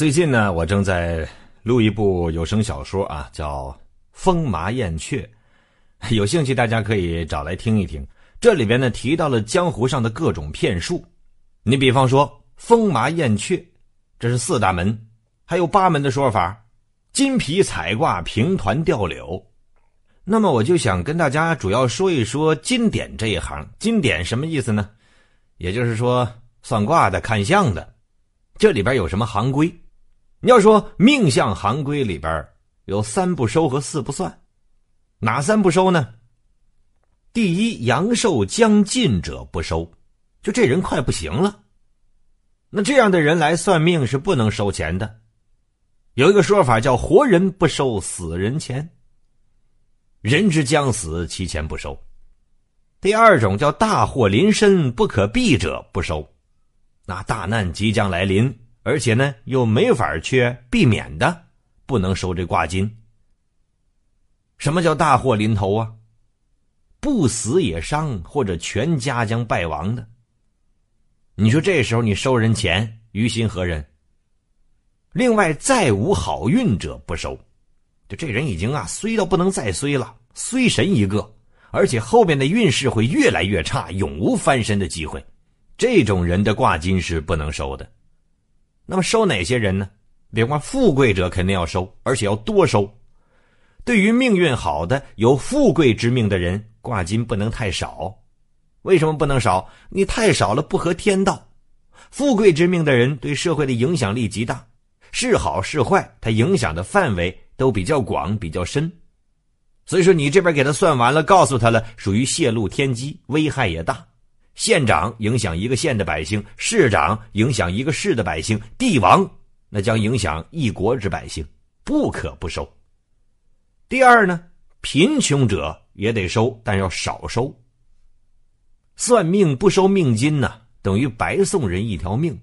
最近呢，我正在录一部有声小说啊，叫《风麻燕雀》，有兴趣大家可以找来听一听。这里边呢提到了江湖上的各种骗术，你比方说“风麻燕雀”，这是四大门，还有八门的说法，“金皮彩挂平团吊柳”。那么我就想跟大家主要说一说金典这一行。金典什么意思呢？也就是说算卦的、看相的。这里边有什么行规？你要说命相行规里边有三不收和四不算，哪三不收呢？第一，阳寿将尽者不收，就这人快不行了，那这样的人来算命是不能收钱的。有一个说法叫“活人不收死人钱”，人之将死，其钱不收。第二种叫“大祸临身不可避者不收”。那大难即将来临，而且呢又没法去避免的，不能收这挂金。什么叫大祸临头啊？不死也伤，或者全家将败亡的。你说这时候你收人钱，于心何忍？另外，再无好运者不收，就这人已经啊衰到不能再衰了，衰神一个，而且后面的运势会越来越差，永无翻身的机会。这种人的挂金是不能收的。那么收哪些人呢？别光富贵者肯定要收，而且要多收。对于命运好的、有富贵之命的人，挂金不能太少。为什么不能少？你太少了不合天道。富贵之命的人对社会的影响力极大，是好是坏，他影响的范围都比较广、比较深。所以说，你这边给他算完了，告诉他了，属于泄露天机，危害也大。县长影响一个县的百姓，市长影响一个市的百姓，帝王那将影响一国之百姓，不可不收。第二呢，贫穷者也得收，但要少收。算命不收命金呢，等于白送人一条命。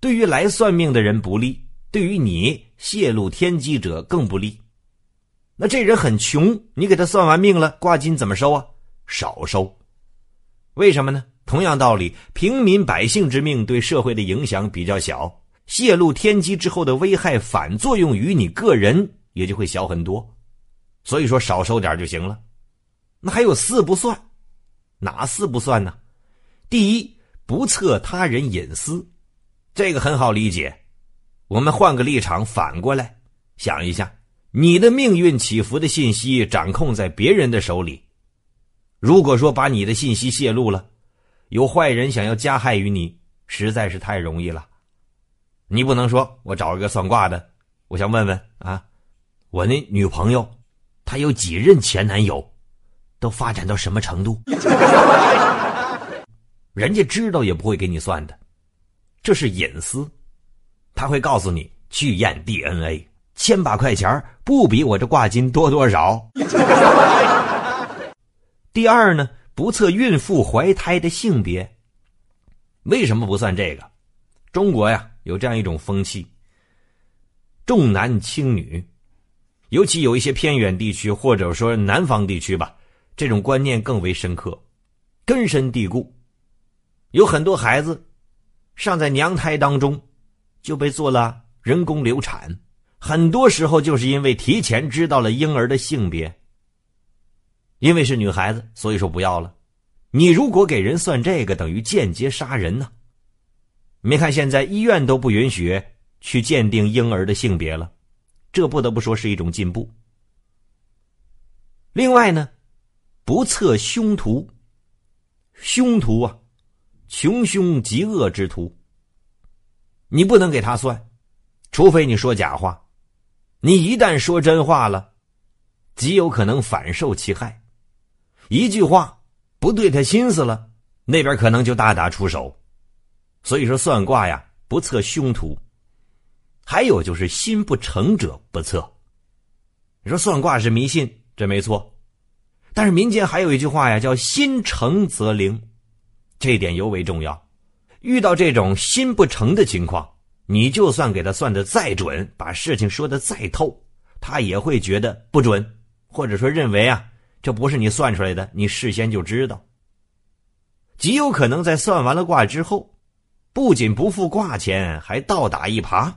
对于来算命的人不利，对于你泄露天机者更不利。那这人很穷，你给他算完命了，挂金怎么收啊？少收。为什么呢？同样道理，平民百姓之命对社会的影响比较小，泄露天机之后的危害反作用于你个人也就会小很多，所以说少收点就行了。那还有四不算，哪四不算呢？第一，不测他人隐私，这个很好理解。我们换个立场，反过来想一下，你的命运起伏的信息掌控在别人的手里。如果说把你的信息泄露了，有坏人想要加害于你，实在是太容易了。你不能说我找一个算卦的，我想问问啊，我那女朋友她有几任前男友，都发展到什么程度？人家知道也不会给你算的，这是隐私。他会告诉你去验 DNA，千把块钱不比我这挂金多多少。第二呢，不测孕妇怀胎的性别。为什么不算这个？中国呀有这样一种风气，重男轻女，尤其有一些偏远地区或者说南方地区吧，这种观念更为深刻，根深蒂固。有很多孩子尚在娘胎当中就被做了人工流产，很多时候就是因为提前知道了婴儿的性别。因为是女孩子，所以说不要了。你如果给人算这个，等于间接杀人呢。没看现在医院都不允许去鉴定婴儿的性别了，这不得不说是一种进步。另外呢，不测凶徒。凶徒啊，穷凶极恶之徒。你不能给他算，除非你说假话。你一旦说真话了，极有可能反受其害。一句话不对他心思了，那边可能就大打出手。所以说算卦呀，不测凶徒。还有就是心不诚者不测。你说算卦是迷信，这没错。但是民间还有一句话呀，叫心诚则灵，这一点尤为重要。遇到这种心不诚的情况，你就算给他算的再准，把事情说的再透，他也会觉得不准，或者说认为啊。这不是你算出来的，你事先就知道。极有可能在算完了卦之后，不仅不付卦钱，还倒打一耙。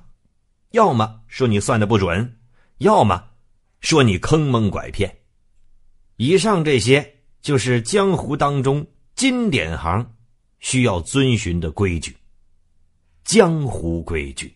要么说你算的不准，要么说你坑蒙拐骗。以上这些就是江湖当中金典行需要遵循的规矩。江湖规矩。